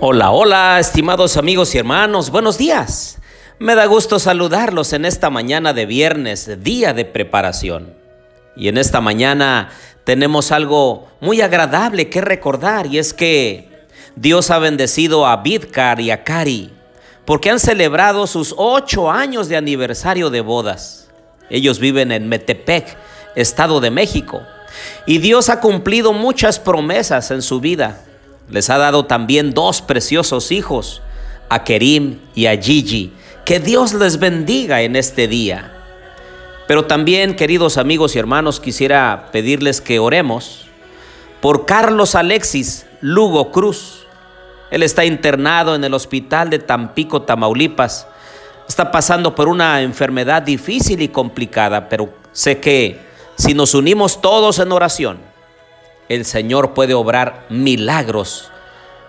Hola, hola, estimados amigos y hermanos, buenos días. Me da gusto saludarlos en esta mañana de viernes, día de preparación. Y en esta mañana tenemos algo muy agradable que recordar y es que Dios ha bendecido a Bidkar y a Kari porque han celebrado sus ocho años de aniversario de bodas. Ellos viven en Metepec, Estado de México, y Dios ha cumplido muchas promesas en su vida les ha dado también dos preciosos hijos, a Kerim y a Gigi. Que Dios les bendiga en este día. Pero también, queridos amigos y hermanos, quisiera pedirles que oremos por Carlos Alexis Lugo Cruz. Él está internado en el hospital de Tampico, Tamaulipas. Está pasando por una enfermedad difícil y complicada, pero sé que si nos unimos todos en oración, el Señor puede obrar milagros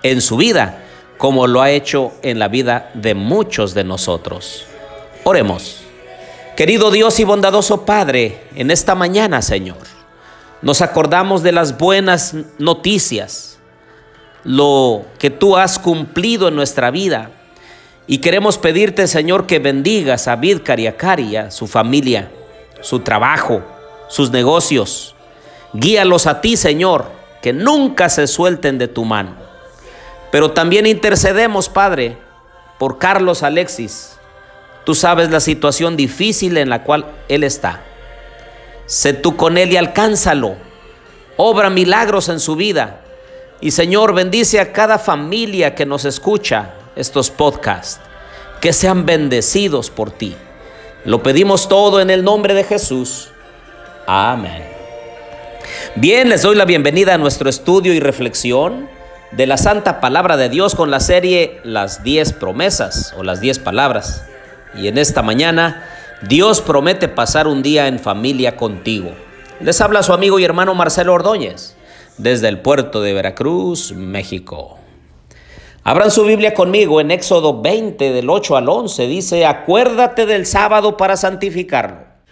en su vida, como lo ha hecho en la vida de muchos de nosotros. Oremos. Querido Dios y bondadoso Padre, en esta mañana, Señor, nos acordamos de las buenas noticias, lo que tú has cumplido en nuestra vida. Y queremos pedirte, Señor, que bendigas a Vidkar y a su familia, su trabajo, sus negocios, Guíalos a ti, Señor, que nunca se suelten de tu mano. Pero también intercedemos, Padre, por Carlos Alexis. Tú sabes la situación difícil en la cual él está. Sé tú con él y alcánzalo. Obra milagros en su vida. Y Señor, bendice a cada familia que nos escucha estos podcasts. Que sean bendecidos por ti. Lo pedimos todo en el nombre de Jesús. Amén. Bien, les doy la bienvenida a nuestro estudio y reflexión de la Santa Palabra de Dios con la serie Las 10 promesas o las 10 palabras. Y en esta mañana, Dios promete pasar un día en familia contigo. Les habla su amigo y hermano Marcelo Ordóñez, desde el puerto de Veracruz, México. Abran su Biblia conmigo en Éxodo 20 del 8 al 11. Dice, acuérdate del sábado para santificarlo.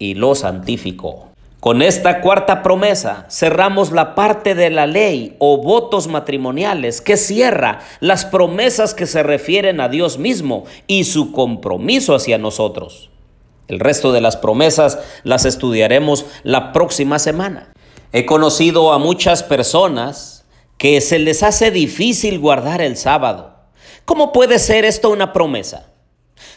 y lo santificó. Con esta cuarta promesa cerramos la parte de la ley o votos matrimoniales que cierra las promesas que se refieren a Dios mismo y su compromiso hacia nosotros. El resto de las promesas las estudiaremos la próxima semana. He conocido a muchas personas que se les hace difícil guardar el sábado. ¿Cómo puede ser esto una promesa?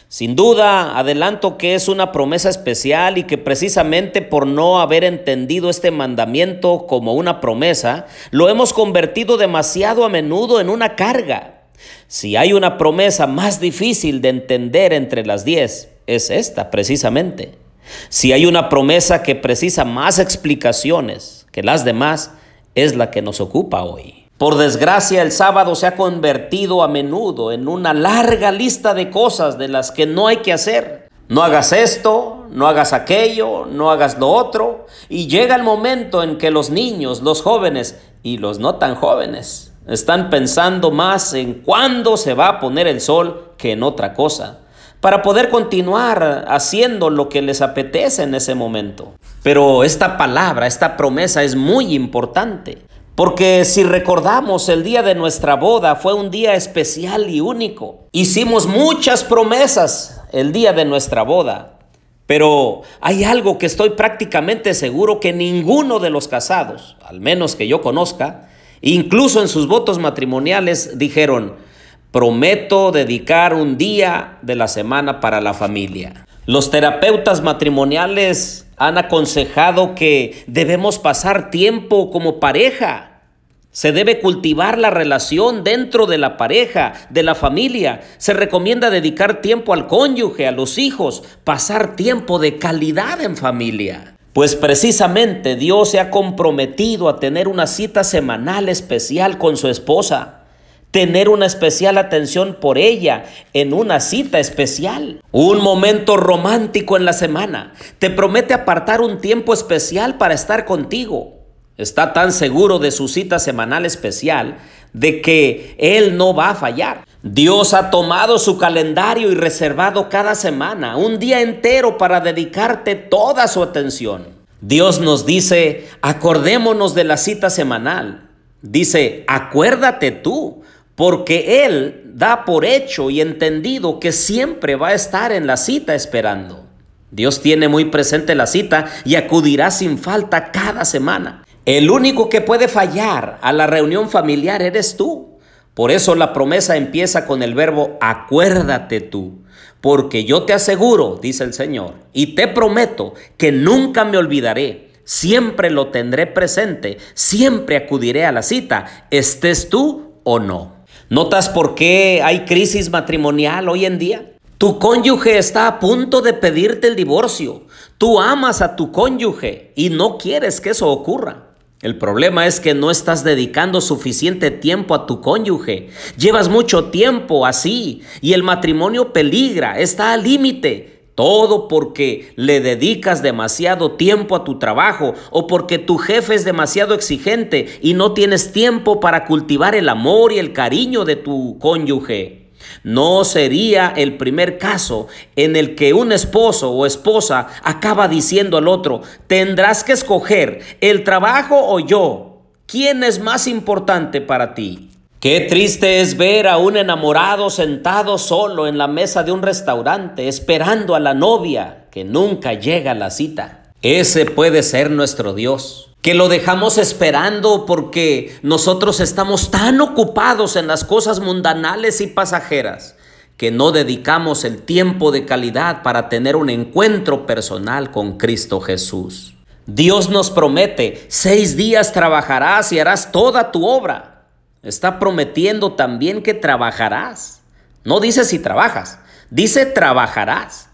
Sin duda, adelanto que es una promesa especial y que precisamente por no haber entendido este mandamiento como una promesa, lo hemos convertido demasiado a menudo en una carga. Si hay una promesa más difícil de entender entre las diez, es esta precisamente. Si hay una promesa que precisa más explicaciones que las demás, es la que nos ocupa hoy. Por desgracia, el sábado se ha convertido a menudo en una larga lista de cosas de las que no hay que hacer. No hagas esto, no hagas aquello, no hagas lo otro. Y llega el momento en que los niños, los jóvenes y los no tan jóvenes están pensando más en cuándo se va a poner el sol que en otra cosa, para poder continuar haciendo lo que les apetece en ese momento. Pero esta palabra, esta promesa es muy importante. Porque si recordamos, el día de nuestra boda fue un día especial y único. Hicimos muchas promesas el día de nuestra boda. Pero hay algo que estoy prácticamente seguro que ninguno de los casados, al menos que yo conozca, incluso en sus votos matrimoniales, dijeron, prometo dedicar un día de la semana para la familia. Los terapeutas matrimoniales han aconsejado que debemos pasar tiempo como pareja. Se debe cultivar la relación dentro de la pareja, de la familia. Se recomienda dedicar tiempo al cónyuge, a los hijos, pasar tiempo de calidad en familia. Pues precisamente Dios se ha comprometido a tener una cita semanal especial con su esposa tener una especial atención por ella en una cita especial, un momento romántico en la semana. Te promete apartar un tiempo especial para estar contigo. Está tan seguro de su cita semanal especial de que Él no va a fallar. Dios ha tomado su calendario y reservado cada semana un día entero para dedicarte toda su atención. Dios nos dice, acordémonos de la cita semanal. Dice, acuérdate tú, porque Él da por hecho y entendido que siempre va a estar en la cita esperando. Dios tiene muy presente la cita y acudirá sin falta cada semana. El único que puede fallar a la reunión familiar eres tú. Por eso la promesa empieza con el verbo acuérdate tú. Porque yo te aseguro, dice el Señor, y te prometo que nunca me olvidaré. Siempre lo tendré presente, siempre acudiré a la cita, estés tú o no. ¿Notas por qué hay crisis matrimonial hoy en día? Tu cónyuge está a punto de pedirte el divorcio. Tú amas a tu cónyuge y no quieres que eso ocurra. El problema es que no estás dedicando suficiente tiempo a tu cónyuge. Llevas mucho tiempo así y el matrimonio peligra, está al límite. Todo porque le dedicas demasiado tiempo a tu trabajo o porque tu jefe es demasiado exigente y no tienes tiempo para cultivar el amor y el cariño de tu cónyuge. No sería el primer caso en el que un esposo o esposa acaba diciendo al otro, tendrás que escoger el trabajo o yo. ¿Quién es más importante para ti? Qué triste es ver a un enamorado sentado solo en la mesa de un restaurante esperando a la novia que nunca llega a la cita. Ese puede ser nuestro Dios que lo dejamos esperando porque nosotros estamos tan ocupados en las cosas mundanales y pasajeras que no dedicamos el tiempo de calidad para tener un encuentro personal con Cristo Jesús. Dios nos promete, seis días trabajarás y harás toda tu obra. Está prometiendo también que trabajarás. No dice si trabajas, dice trabajarás.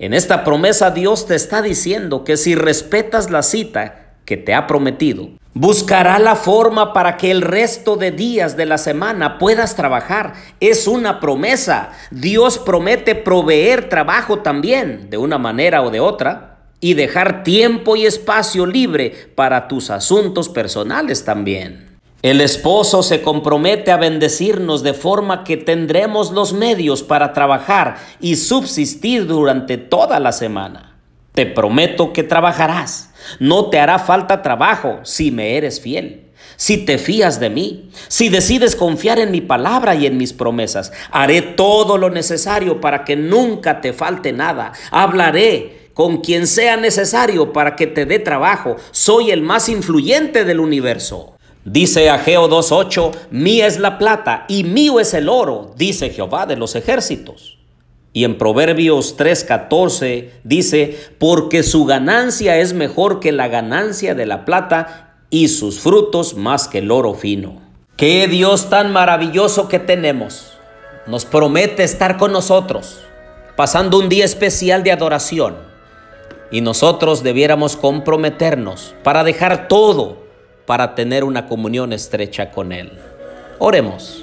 En esta promesa Dios te está diciendo que si respetas la cita, que te ha prometido, buscará la forma para que el resto de días de la semana puedas trabajar. Es una promesa. Dios promete proveer trabajo también, de una manera o de otra, y dejar tiempo y espacio libre para tus asuntos personales también. El esposo se compromete a bendecirnos de forma que tendremos los medios para trabajar y subsistir durante toda la semana. Te prometo que trabajarás. No te hará falta trabajo si me eres fiel. Si te fías de mí, si decides confiar en mi palabra y en mis promesas, haré todo lo necesario para que nunca te falte nada. Hablaré con quien sea necesario para que te dé trabajo. Soy el más influyente del universo. Dice Ageo 2.8, mía es la plata y mío es el oro, dice Jehová de los ejércitos. Y en Proverbios 3:14 dice, porque su ganancia es mejor que la ganancia de la plata y sus frutos más que el oro fino. Qué Dios tan maravilloso que tenemos. Nos promete estar con nosotros, pasando un día especial de adoración. Y nosotros debiéramos comprometernos para dejar todo para tener una comunión estrecha con Él. Oremos.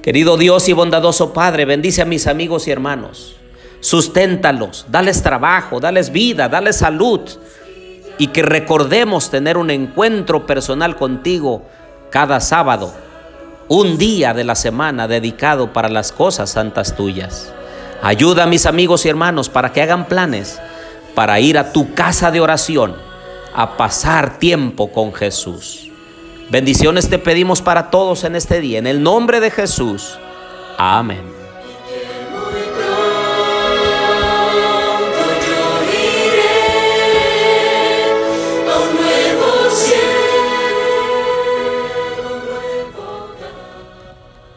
Querido Dios y bondadoso Padre, bendice a mis amigos y hermanos. Susténtalos, dales trabajo, dales vida, dales salud. Y que recordemos tener un encuentro personal contigo cada sábado, un día de la semana dedicado para las cosas santas tuyas. Ayuda a mis amigos y hermanos para que hagan planes para ir a tu casa de oración a pasar tiempo con Jesús. Bendiciones te pedimos para todos en este día, en el nombre de Jesús. Amén.